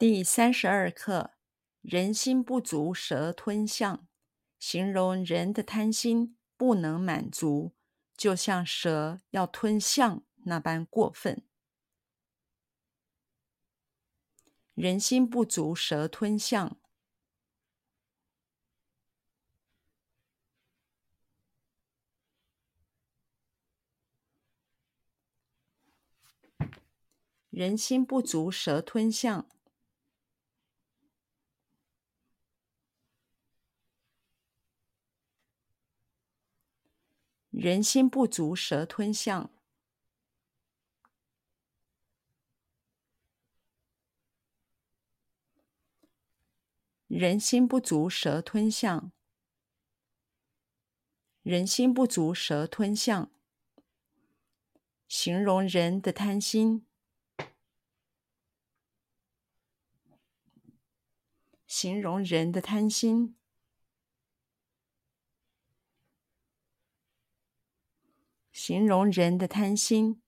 第三十二课：人心不足蛇吞象，形容人的贪心不能满足，就像蛇要吞象那般过分。人心不足蛇吞象，人心不足蛇吞象。人心不足蛇吞象，人心不足蛇吞象，人心不足蛇吞象，形容人的贪心，形容人的贪心。形容人的贪心，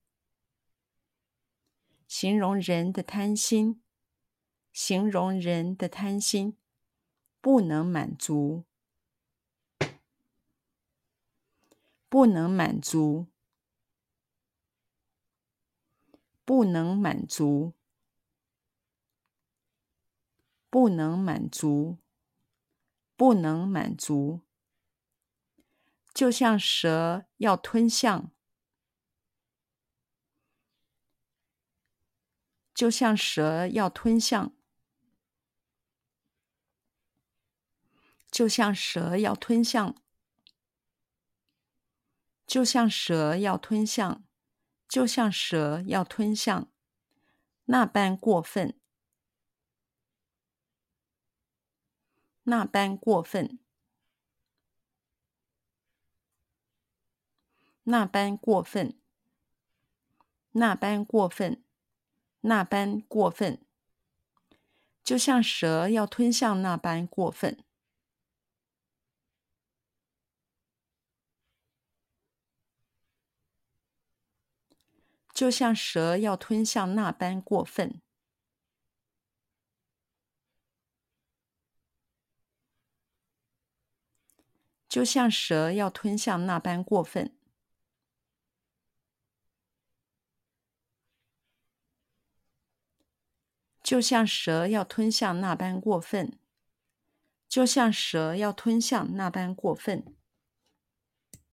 形容人的贪心，形容人的贪心，不能满足，不能满足，不能满足，不能满足，不能满足。就像蛇要吞象，就像蛇要吞象，就像蛇要吞象，就像蛇要吞象，就像蛇要吞象，那般过分，那般过分。那般过分，那般过分，那般过分，就像蛇要吞象那般过分，就像蛇要吞象那般过分，就像蛇要吞象那般过分。就像蛇要吞象那般过分，就像蛇要吞象那般过分。